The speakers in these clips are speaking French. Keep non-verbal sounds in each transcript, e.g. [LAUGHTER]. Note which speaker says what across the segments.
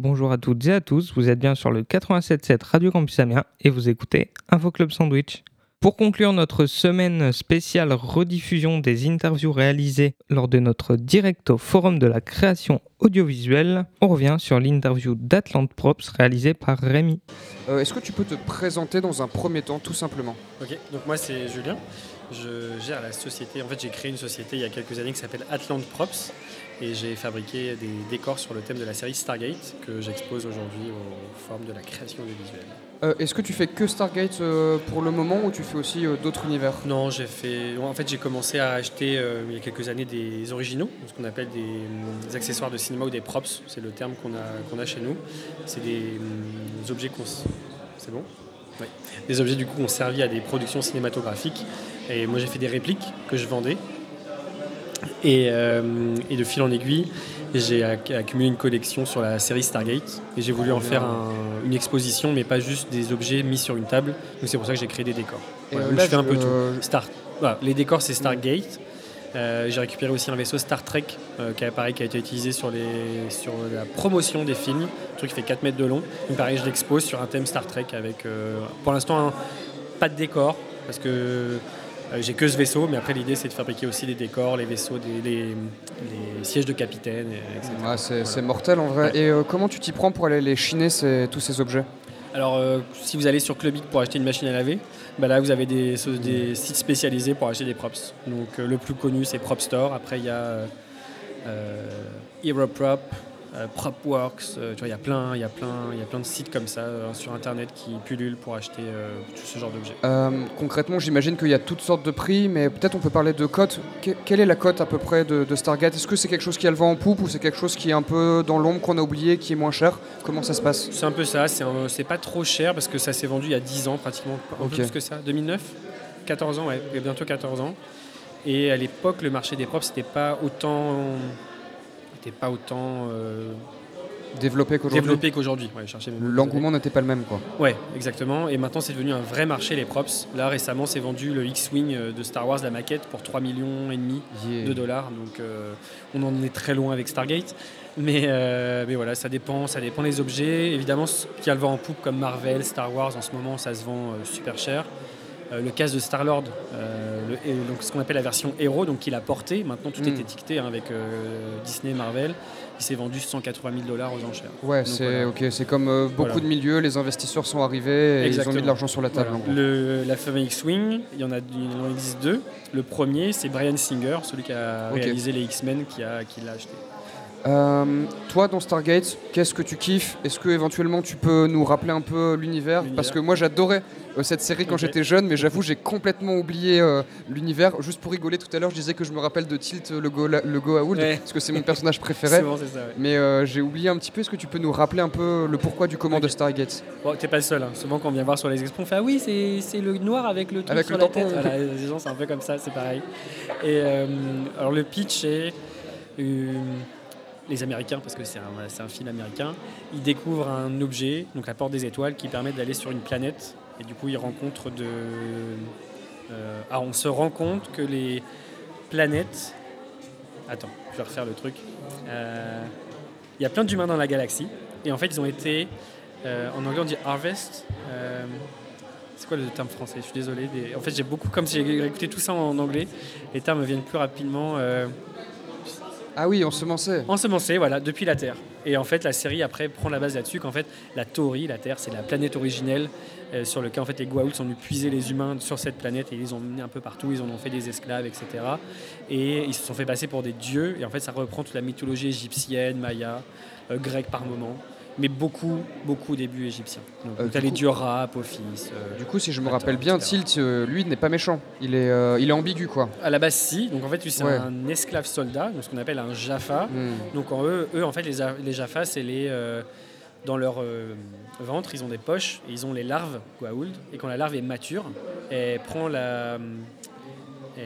Speaker 1: Bonjour à toutes et à tous, vous êtes bien sur le 87.7 Radio Campus Amiens et vous écoutez Info Club Sandwich. Pour conclure notre semaine spéciale rediffusion des interviews réalisées lors de notre direct au Forum de la création audiovisuelle, on revient sur l'interview d'Atlant Props réalisée par Rémi.
Speaker 2: Euh, Est-ce que tu peux te présenter dans un premier temps, tout simplement?
Speaker 3: Ok, donc moi c'est Julien. Je gère la société. En fait, j'ai créé une société il y a quelques années qui s'appelle Atlant Props et j'ai fabriqué des décors sur le thème de la série Stargate que j'expose aujourd'hui au Forum de la création audiovisuelle.
Speaker 2: Euh, Est-ce que tu fais que Stargate euh, pour le moment ou tu fais aussi euh, d'autres univers?
Speaker 3: Non, j'ai fait. En fait, j'ai commencé à acheter euh, il y a quelques années des originaux, ce qu'on appelle des, des accessoires de cinéma ou des props. C'est le terme qu'on a, qu'on a chez nous. C'est des, hum, objets qu'on. C'est bon? Oui. Des objets du coup ont servi à des productions cinématographiques. Et moi, j'ai fait des répliques que je vendais. Et, euh, et de fil en aiguille, j'ai acc- accumulé une collection sur la série Stargate. Et j'ai voulu en faire un- une exposition, mais pas juste des objets mis sur une table. Donc c'est pour ça que j'ai créé des décors.
Speaker 2: Et,
Speaker 3: Voilà, donc
Speaker 2: là,
Speaker 3: je fais un peu tout.
Speaker 2: euh,
Speaker 3: Star. Voilà, les décors, c'est Stargate. Euh, j'ai récupéré aussi un vaisseau Star Trek qui, a, pareil, qui a été utilisé sur, les, sur la promotion des films. Un truc qui fait 4 mètres de long. Donc, pareil, je l'expose sur un thème Star Trek avec, pour l'instant, un- pas de décor parce que j'ai que ce vaisseau. Mais après, l'idée, c'est de fabriquer aussi des décors, les vaisseaux, des, les, les sièges de capitaine, et- etc.
Speaker 2: ouais, c'est
Speaker 3: Voilà.
Speaker 2: mortel en vrai.
Speaker 3: Ouais.
Speaker 2: Et euh, comment tu t'y prends pour aller les chiner ces- tous ces objets?
Speaker 3: Alors, euh, si vous allez sur Clubic pour acheter une machine à laver, bah là, vous avez des, des sites spécialisés pour acheter des props. Donc, euh, le plus connu, c'est Prop Store. Après, il y a euh, euh, Propworks. euh, tu vois, il y a plein, il y a plein, il y a plein de sites comme ça euh, sur Internet qui pullulent pour acheter tout ce genre d'objets.
Speaker 2: Concrètement, j'imagine qu'il y a toutes sortes de prix, mais peut-être on peut parler de cote. Que- quelle est la cote à peu près de, de Stargate? Est-ce que c'est quelque chose qui a le vent en poupe ou c'est quelque chose qui est un peu dans l'ombre, qu'on a oublié, qui est moins cher? Comment ça se passe?
Speaker 3: C'est un peu ça. C'est pas trop cher parce que ça s'est vendu il y a 10 ans pratiquement, un peu plus que ça. 2009 14 ans, ouais, il y a bientôt 14 ans. Et à l'époque, le marché des props, c'était pas autant, c'était pas autant euh,
Speaker 2: Développé qu'aujourd'hui.
Speaker 3: Ouais,
Speaker 2: L'engouement n'était pas le même, quoi.
Speaker 3: Ouais, exactement. Et maintenant, c'est devenu un vrai marché les props. Là, récemment, c'est vendu le X-wing euh, de Star Wars, la maquette, pour 3 millions et demi
Speaker 2: Yeah.
Speaker 3: de dollars. Donc, euh, on en est très loin avec Stargate. Mais, euh, mais voilà, ça dépend, ça dépend des objets. Évidemment, ce qui a le vent en poupe comme Marvel, Star Wars, en ce moment, ça se vend euh, super cher. Euh, le casque de Star-Lord, euh, le- et donc ce qu'on appelle la version héros, donc qu'il a porté. Maintenant, tout
Speaker 2: Mm.
Speaker 3: est étiqueté hein, avec euh, Disney, Marvel. Il s'est vendu 180 000 dollars aux enchères.
Speaker 2: Ouais, c'est
Speaker 3: voilà.
Speaker 2: ok. C'est comme euh, beaucoup
Speaker 3: Voilà.
Speaker 2: de milieux, les investisseurs sont arrivés et ils ont mis de l'argent sur la table.
Speaker 3: Voilà. Le- la famille X-Wing, il y en a il en existe deux. Le premier, c'est Brian Singer, celui qui a
Speaker 2: Ok.
Speaker 3: réalisé les X-Men, qui l'a acheté.
Speaker 2: Euh, toi, dans Stargate, qu'est-ce que tu kiffes? Est-ce que éventuellement tu peux nous rappeler un peu l'univers? Parce que moi, j'adorais euh, cette série quand j'étais jeune, mais j'avoue, j'ai complètement oublié euh, l'univers. Juste pour rigoler, tout à l'heure, je disais que je me rappelle de Tilt, le Go, le
Speaker 3: Ouais.
Speaker 2: parce que c'est mon personnage préféré. [LAUGHS]
Speaker 3: Ça. ouais.
Speaker 2: Mais j'ai oublié un petit peu. Est-ce que tu peux nous rappeler un peu le pourquoi du comment de Stargate
Speaker 3: Bon, t'es pas le seul. hein. Souvent, quand on vient voir sur les expos, on fait Ah oui, c'est le noir avec le truc
Speaker 2: Avec
Speaker 3: sur
Speaker 2: le
Speaker 3: la
Speaker 2: tampon.
Speaker 3: tête. Voilà, les gens, c'est un peu comme ça, c'est pareil. Et alors, le pitch est les Américains, parce que c'est un, film américain, ils découvrent un objet, donc la porte des étoiles, qui permet d'aller sur une planète. Et du coup, ils rencontrent de. euh, ah, on se rend compte que les planètes. Attends, je vais refaire le truc. Euh, Il y a plein d'humains dans la galaxie. Et en fait, ils ont été. euh, en anglais, on dit harvest. c'est quoi le terme français? Je suis désolé. En fait, j'ai beaucoup. Comme si j'ai écouté tout ça en anglais, les termes me viennent plus rapidement.
Speaker 2: Ah oui, ensemencé.
Speaker 3: ensemencé, voilà, depuis la Terre. Et en fait, la série après prend la base là-dessus qu'en fait, la Tori, la Terre, c'est la planète originelle euh, sur laquelle en fait les Goa'uld sont venus puiser les humains sur cette planète et ils les ont menés un peu partout, ils en ont fait des esclaves, etc. Et ils se sont fait passer pour des dieux. Et en fait, ça reprend toute la mythologie égyptienne, maya, euh, grecque par moment, mais beaucoup, beaucoup au début égyptien. Donc,
Speaker 2: Euh,
Speaker 3: t'as
Speaker 2: du
Speaker 3: les
Speaker 2: coup-
Speaker 3: dieux Ra, Apophis. euh,
Speaker 2: Du coup, si je me rappelle bien. Tilt, euh, lui, n'est pas méchant. Il est, euh, il est ambigu, quoi.
Speaker 3: à la base, si. Donc en fait, lui, c'est
Speaker 2: Ouais.
Speaker 3: un esclave soldat, donc ce qu'on appelle un Jaffa.
Speaker 2: Hmm.
Speaker 3: Donc en eux, eux, en fait, les, les Jaffa, c'est les euh, dans leur ventre, ils ont des poches et ils ont les larves Goa'uld. Et quand la larve est mature, elle prend la, elle,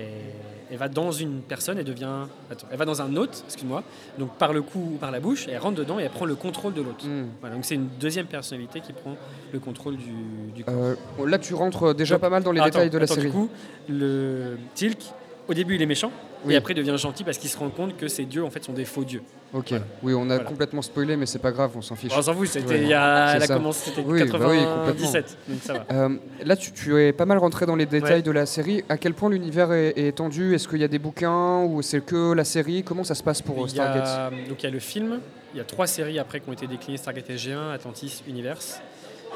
Speaker 3: elle va dans une personne et devient, attends, elle va dans un hôte, excuse-moi. Donc par le cou ou par la bouche, elle rentre dedans et elle prend le contrôle de l'hôte.
Speaker 2: Hmm.
Speaker 3: Voilà, donc c'est une deuxième personnalité qui prend le contrôle du, du corps.
Speaker 2: Euh, là, tu rentres déjà
Speaker 3: Donc,
Speaker 2: pas mal dans les
Speaker 3: Attends,
Speaker 2: détails de la
Speaker 3: attends,
Speaker 2: série.
Speaker 3: Du coup, le Tilk, au début, il est méchant.
Speaker 2: Oui.
Speaker 3: Et après, il devient gentil parce qu'il se rend compte que ces dieux, en fait, sont des faux dieux.
Speaker 2: Ok.
Speaker 3: Voilà.
Speaker 2: Oui, on a
Speaker 3: Voilà.
Speaker 2: complètement spoilé, mais c'est pas grave, on s'en fiche.
Speaker 3: On s'en fout, c'était il y a,
Speaker 2: C'est
Speaker 3: elle a
Speaker 2: ça.
Speaker 3: commencé, c'était
Speaker 2: Oui, bah oui,
Speaker 3: 97, donc ça va.
Speaker 2: Euh, là, tu, tu es pas mal rentré dans les détails
Speaker 3: Ouais.
Speaker 2: de la série. À quel point l'univers est, est étendu Est-ce qu'il y a des bouquins ou c'est que la série? Comment ça se passe pour euh,
Speaker 3: Il a-
Speaker 2: Stargate?
Speaker 3: donc il y a le film, il y a trois séries après qui ont été déclinées Stargate SG1, Atlantis, Universe.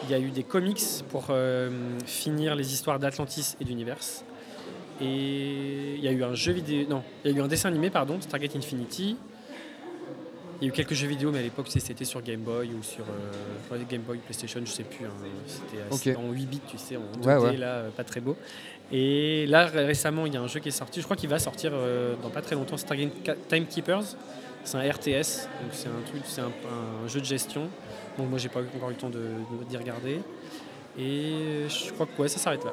Speaker 3: Il y a eu des comics pour euh, finir les histoires d'Atlantis et d'Universe. Et il y a eu un jeu vidéo, non, il y a eu un dessin animé, pardon, Stargate Infinity. Il y a eu quelques jeux vidéo, mais à l'époque c'était sur Game Boy ou sur euh, Game Boy, PlayStation, je sais plus. hein. C'était
Speaker 2: Ok.
Speaker 3: en 8 bits, tu sais, en 2D,
Speaker 2: Ouais, ouais.
Speaker 3: là, euh, pas très beau. Et là, ré- récemment, il y a un jeu qui est sorti. Je crois qu'il va sortir euh, dans pas très longtemps. Stargate Timekeepers. C'est un RTS, donc c'est un truc, c'est un, un jeu de gestion. Donc moi, j'ai pas encore eu le temps de- d'y regarder. Et je crois que ouais, ça s'arrête là.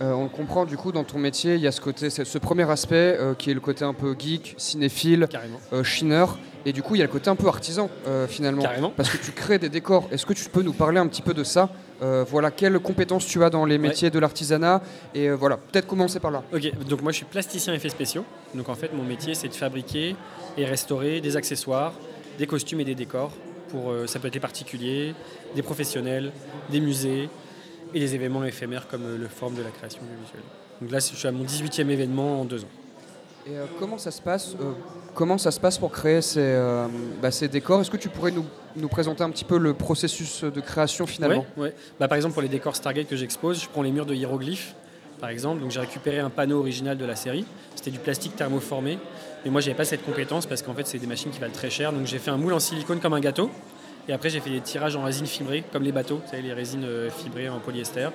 Speaker 2: Euh, On le comprend du coup dans ton métier, il y a ce côté, ce premier aspect euh, qui est le côté un peu geek, cinéphile, euh, chineur, et du coup il y a le côté un peu artisan finalement.
Speaker 3: Carrément.
Speaker 2: Parce que tu crées des décors. Est-ce que tu peux nous parler un petit peu de ça Voilà, quelles compétences tu as dans les métiers de l'artisanat Et voilà, peut-être commencer par là.
Speaker 3: Ok, donc moi je suis plasticien effets spéciaux. Donc en fait, mon métier c'est de fabriquer et restaurer des accessoires, des costumes et des décors. Pour, ça peut être des particuliers, des professionnels, des musées et des événements éphémères comme euh, le forum de la création visuelle. Donc là, je suis à mon 18e événement en deux ans.
Speaker 2: Et euh, comment ça se passe euh, Comment ça se passe pour créer ces, euh, bah, ces décors? Est-ce que tu pourrais nous, nous présenter un petit peu le processus de création finalement?
Speaker 3: Ouais, ouais. Bah, par exemple, pour les décors Stargate que j'expose, je prends les murs de hiéroglyphes, par exemple. Donc j'ai récupéré un panneau original de la série. C'était du plastique thermoformé. Mais moi, j'avais pas cette compétence parce qu'en fait, c'est des machines qui valent très cher. Donc j'ai fait un moule en silicone comme un gâteau. Et après, j'ai fait des tirages en résine fibrée, comme les bateaux, vous savez, les résines euh, fibrées en polyester.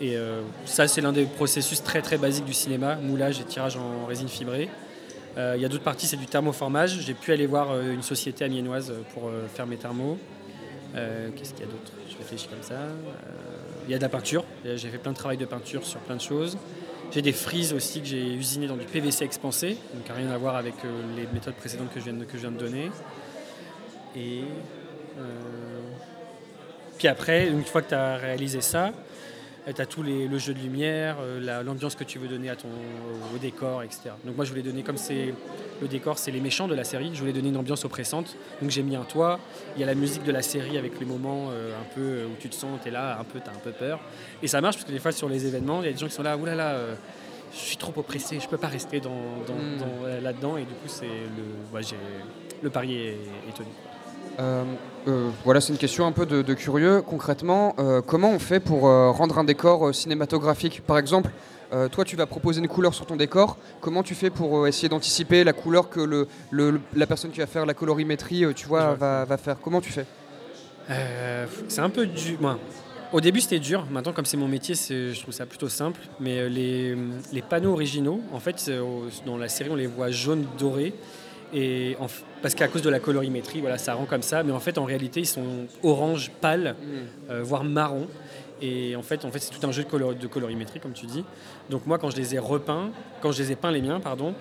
Speaker 3: Et euh, ça, c'est l'un des processus très très basiques du cinéma, moulage et tirage en résine fibrée. Euh, Il y a d'autres parties, c'est du thermoformage. J'ai pu aller voir une société amiénoise pour faire mes thermos. Qu'est-ce qu'il y a d'autre? Je réfléchis comme ça. Il y a de la peinture. J'ai fait plein de travail de peinture sur plein de choses. J'ai des frises aussi que j'ai usinées dans du PVC expansé, donc rien à voir avec les méthodes précédentes que je viens de, que je viens de donner. Et puis après, une fois que tu as réalisé ça, tu as tout les- le jeu de lumière, euh, la- l'ambiance que tu veux donner à ton, au décor, etc. Donc moi je voulais donner, comme c'est le décor, c'est les méchants de la série, je voulais donner une ambiance oppressante. Donc j'ai mis un toit, il y a la musique de la série avec les moments euh, un peu euh, où tu te sens, tu es là, un peu, tu as un peu peur. Et ça marche parce que des fois sur les événements, il y a des gens qui sont là, oulala, là, là, euh, je suis trop oppressé, je peux pas rester dans, dans-
Speaker 2: Mm.
Speaker 3: dans- euh, là-dedans. Et du coup, c'est le, ouais, j'ai- le pari est, est tenu.
Speaker 2: Euh, euh, voilà, c'est une question un peu de, de curieux. Concrètement, euh, comment on fait pour euh, rendre un décor cinématographique? Par exemple, toi, tu vas proposer une couleur sur ton décor. Comment tu fais pour essayer d'anticiper la couleur que le, le- la personne qui va faire la colorimétrie, tu vois, va, va faire? Comment tu fais?
Speaker 3: C'est un peu dur. Moi, au début, c'était dur. Maintenant, comme c'est mon métier, je trouve ça plutôt simple. Mais les, les panneaux originaux, en fait, dans la série, on les voit jaune doré. Et en parce qu'à cause de la colorimétrie, voilà, ça rend comme ça. Mais en fait, en réalité, ils sont orange pâle, euh, voire marron. Et en fait, en fait c'est tout un jeu de, color- de colorimétrie, comme tu dis. Donc moi, quand je les ai repeints, quand je les ai peints les miens, pardon,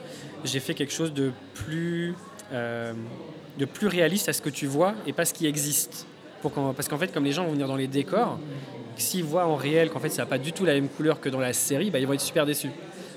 Speaker 3: j'ai fait quelque chose de plus, euh, de plus réaliste à ce que tu vois et pas ce qui existe. Pour parce qu'en fait, comme les gens vont venir dans les décors, s'ils voient en réel qu'en fait ça n'a pas du tout la même couleur que dans la série, bah, ils vont être super déçus.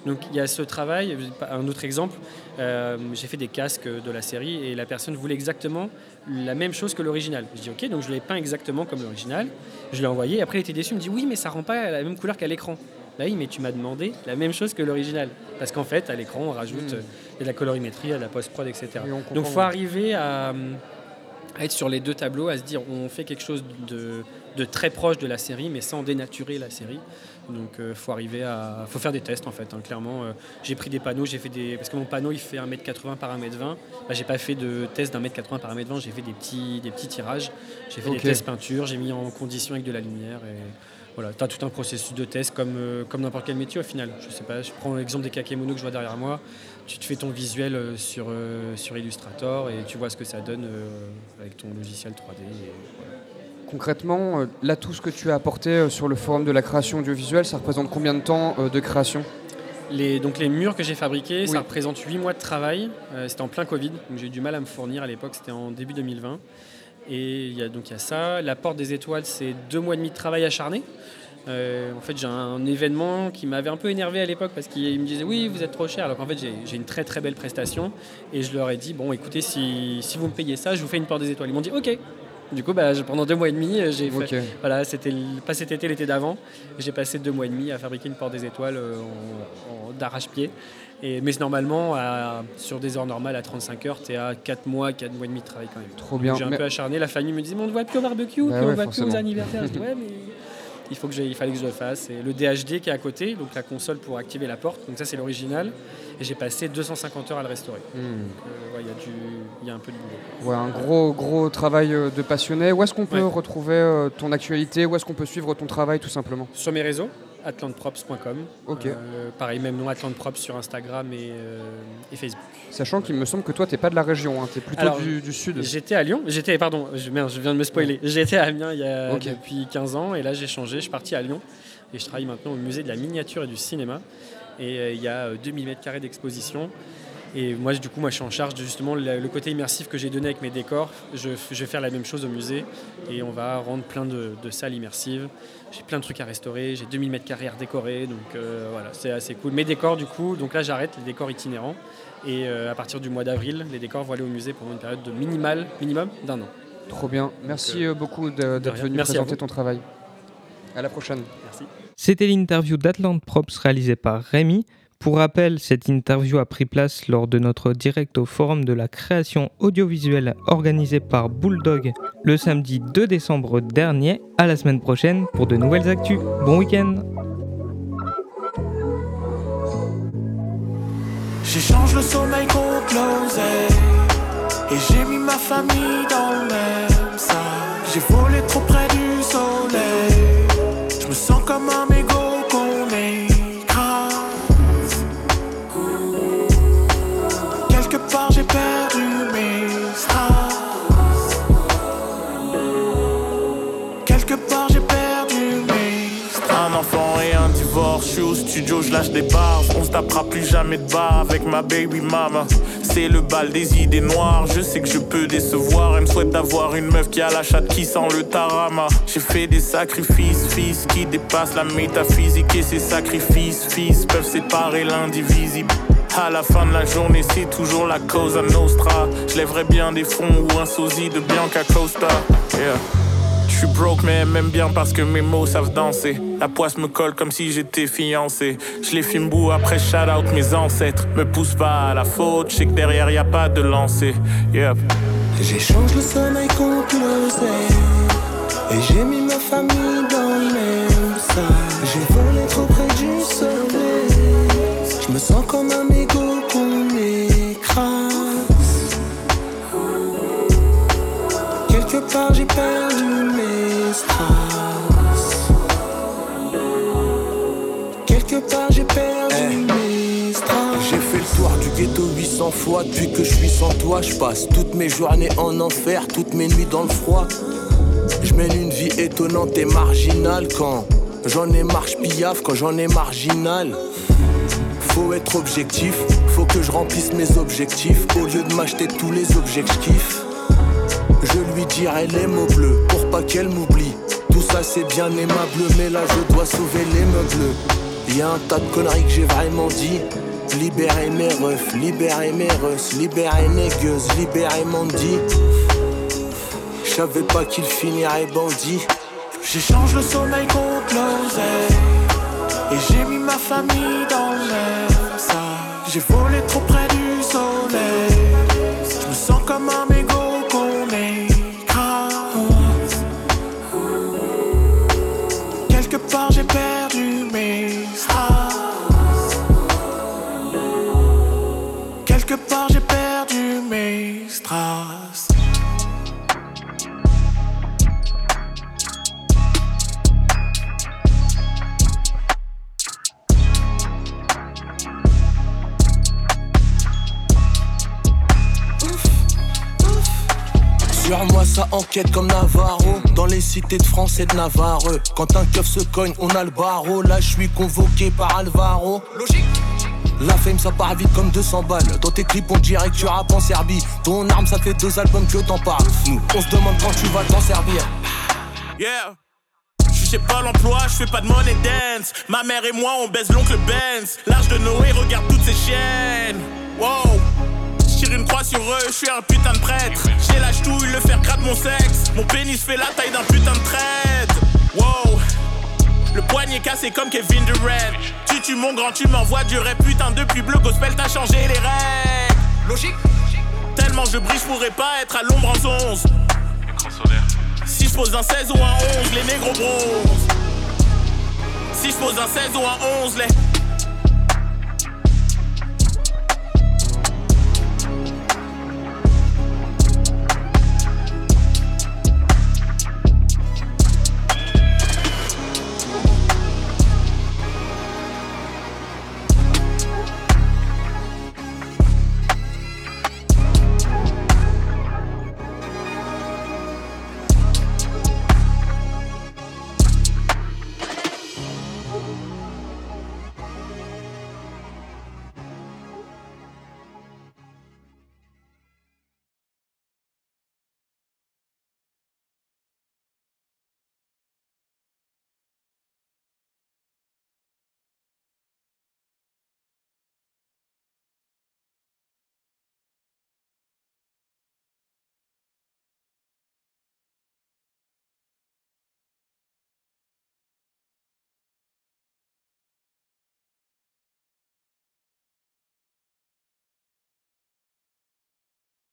Speaker 3: Donc il y a ce travail. Un autre exemple, euh, j'ai fait des casques de la série et la personne voulait exactement la même chose que l'original. Je dis ok, donc je l'ai peint exactement comme l'original. Je l'ai envoyé. Après, il était déçu. Il me dit oui, mais ça rend pas la même couleur qu'à l'écran. Bah oui, mais tu m'as demandé la même chose que l'original. Parce qu'en fait, à l'écran, on rajoute
Speaker 2: Mm.
Speaker 3: euh, il a de la colorimétrie, il de la post-prod, etc.
Speaker 2: Et
Speaker 3: Donc, faut
Speaker 2: ouais.
Speaker 3: arriver à, à être sur les deux tableaux, à se dire on fait quelque chose de, de très proche de la série, mais sans dénaturer la série. Donc, il faut arriver à, faut faire des tests en fait. hein, clairement, euh, j'ai pris des panneaux, j'ai fait des, parce que mon panneau il fait 1m80 par 1m20. Bah, j'ai pas fait de test d'un mètre 80 par 1m20, j'ai fait des petits, des petits tirages. J'ai fait des tests peinture, j'ai mis en condition avec de la lumière et voilà, tu as tout un processus de test comme, euh, comme n'importe quel métier au final. Je sais pas, je prends l'exemple des kakémonos que je vois derrière moi. Tu te fais ton visuel euh, sur, euh, sur Illustrator et tu vois ce que ça donne euh, avec ton logiciel 3D. et voilà.
Speaker 2: Concrètement, euh, là, tout ce que tu as apporté euh, sur le forum de la création audiovisuelle, ça représente combien de temps euh, de création?
Speaker 3: Les, donc les murs que j'ai fabriqués,
Speaker 2: Oui.
Speaker 3: ça représente 8 mois de travail. Euh, c'était en plein Covid, donc j'ai eu du mal à me fournir à l'époque, c'était en début 2020. Et il y a, donc il y a ça. La porte des étoiles, c'est deux mois et demi de travail acharné. Euh, en fait, j'ai un événement qui m'avait un peu énervé à l'époque parce qu'ils me disaient oui, vous êtes trop cher. Alors qu'en fait, j'ai une très très belle prestation et je leur ai dit bon, écoutez, si, si vous me payez ça, je vous fais une porte des étoiles. Ils m'ont dit ok. Du coup, bah, pendant deux mois et demi, j'ai fait. Voilà, c'était pas cet été, l'été d'avant. J'ai passé deux mois et demi à fabriquer une porte des étoiles euh, d'arrache-pied. Et, mais normalement, sur des heures normales, à 35 heures, tu es à 4 mois, 4 mois et demi de travail quand même.
Speaker 2: Trop bien.
Speaker 3: J'ai un peu acharné. La famille me disait, mais on ne voit plus au barbecue, bah on ne voit plus aux anniversaires. je dis, [LAUGHS] ouais, mais il, faut que il fallait que je le fasse. Et le DHD qui est à côté, donc la console pour activer la porte, donc ça c'est l'original. Et j'ai passé 250 heures à le restaurer. Hmm. Euh, il y, a un peu de boulot.
Speaker 2: Ouais, un gros, gros travail euh, de passionné. Où est-ce qu'on peut retrouver euh, ton actualité? Où est-ce qu'on peut suivre ton travail tout simplement?
Speaker 3: Sur mes réseaux atlantprops.com. Ok. Euh, pareil, même nom Atlantprops sur Instagram euh, et, Facebook.
Speaker 2: Sachant qu'il me semble que toi, tu n'es pas de la région, hein, tu es plutôt du, sud.
Speaker 3: J'étais à Lyon, j'étais, pardon, je, je viens de me spoiler. J'étais à Amiens il y a, depuis 15 ans et là j'ai changé, je suis parti à Lyon et je travaille maintenant au musée de la miniature et du cinéma. Et euh, il y a 2000 mètres carrés d'exposition et moi, du coup, moi, je suis en charge de justement le, côté immersif que j'ai donné avec mes décors. Je, vais faire la même chose au musée et on va rendre plein de, salles immersives. J'ai plein de trucs à restaurer, j'ai 2000 mètres carrés à décorer, donc euh, voilà, c'est assez cool. Mes décors, du coup, donc là, j'arrête les décors itinérants et euh, à partir du mois d'avril, les décors vont aller au musée pendant une période de minimal, minimum d'un an.
Speaker 2: Trop bien. Merci euh, beaucoup d'être venu présenter ton travail. À la prochaine.
Speaker 3: Merci.
Speaker 1: C'était l'interview d'Atlant Props réalisée par Rémi. Pour rappel, cette interview a pris place lors de notre direct au Forum de la création audiovisuelle organisé par Bulldog le samedi 2 décembre dernier. À la semaine prochaine pour de nouvelles actus. Bon week-end
Speaker 4: J'échange le Et j'ai mis ma famille dans J'ai volé trop près du je lâche des bars. On se tapera plus jamais de bas avec ma baby mama. C'est le bal des idées noires. Je sais que je peux décevoir. Elle me souhaite d'avoir une meuf qui a la chatte qui sent le tarama. J'ai fait des sacrifices, fils, qui dépassent la métaphysique. Et ces sacrifices, fils, peuvent séparer l'indivisible. À la fin de la journée, c'est toujours la cause à Nostra. Je lèverais bien des fonds ou un sosie de Bianca Costa. Yeah. Je suis broke mais même bien parce que mes mots savent danser. La poisse me colle comme si j'étais fiancé. Je les filme bout après shout out mes ancêtres. Me pousse pas à la faute, je sais que derrière y a pas de lancer. Yep. J'échange le sommeil contre le Et j'ai mis ma famille fois Depuis que je suis sans toi Je passe toutes mes journées en enfer Toutes mes nuits dans le froid Je mène une vie étonnante et marginale Quand j'en ai marche piaf Quand j'en ai marginal Faut être objectif Faut que je remplisse mes objectifs Au lieu de m'acheter tous les objectifs je lui dirai les mots bleus pour pas qu'elle m'oublie. Tout ça c'est bien aimable, mais là je dois sauver les meubles. Y'a un tas de conneries que j'ai vraiment dit. Libérer mes refs, libérer mes russes, libérer mes gueuses, libérer Mandy. J'savais pas qu'il finirait bandit. J'échange le sommeil contre l'oseille. Et j'ai mis ma famille dans l'air. J'ai volé trop près du soleil. Je me sens comme un enquête comme Navarro. Dans les cités de France et de Navarre. Quand un keuf se cogne on a le barreau. Là je suis convoqué par Alvaro. Logique. La fame ça part vite comme 200 balles. Dans tes clips on dirait que tu rappes en Serbie. Ton arme ça fait deux albums que t'en parles. Nous on se demande quand tu vas t'en servir. Yeah.
Speaker 5: J'ai pas l'emploi, je fais pas de money dance. Ma mère et moi, on baise l'oncle Benz. L'âge de Noé, regarde toutes ces chiennes. Wow. Sur eux, je suis un putain de prêtre. J'ai la ch'touille, le faire gratte mon sexe. Mon pénis fait la taille d'un putain de traite. Wow. Le poignet cassé comme Kevin Durant. Tu tues mon grand, tu m'envoies du rap. Putain, depuis Bleu Gospel, t'as changé les règles.
Speaker 2: Logique
Speaker 5: Tellement je brille, je pourrais pas être à l'ombre en 11. Si je pose un 16 ou un 11, les négros bronzent. Si je pose un 16 ou un 11, les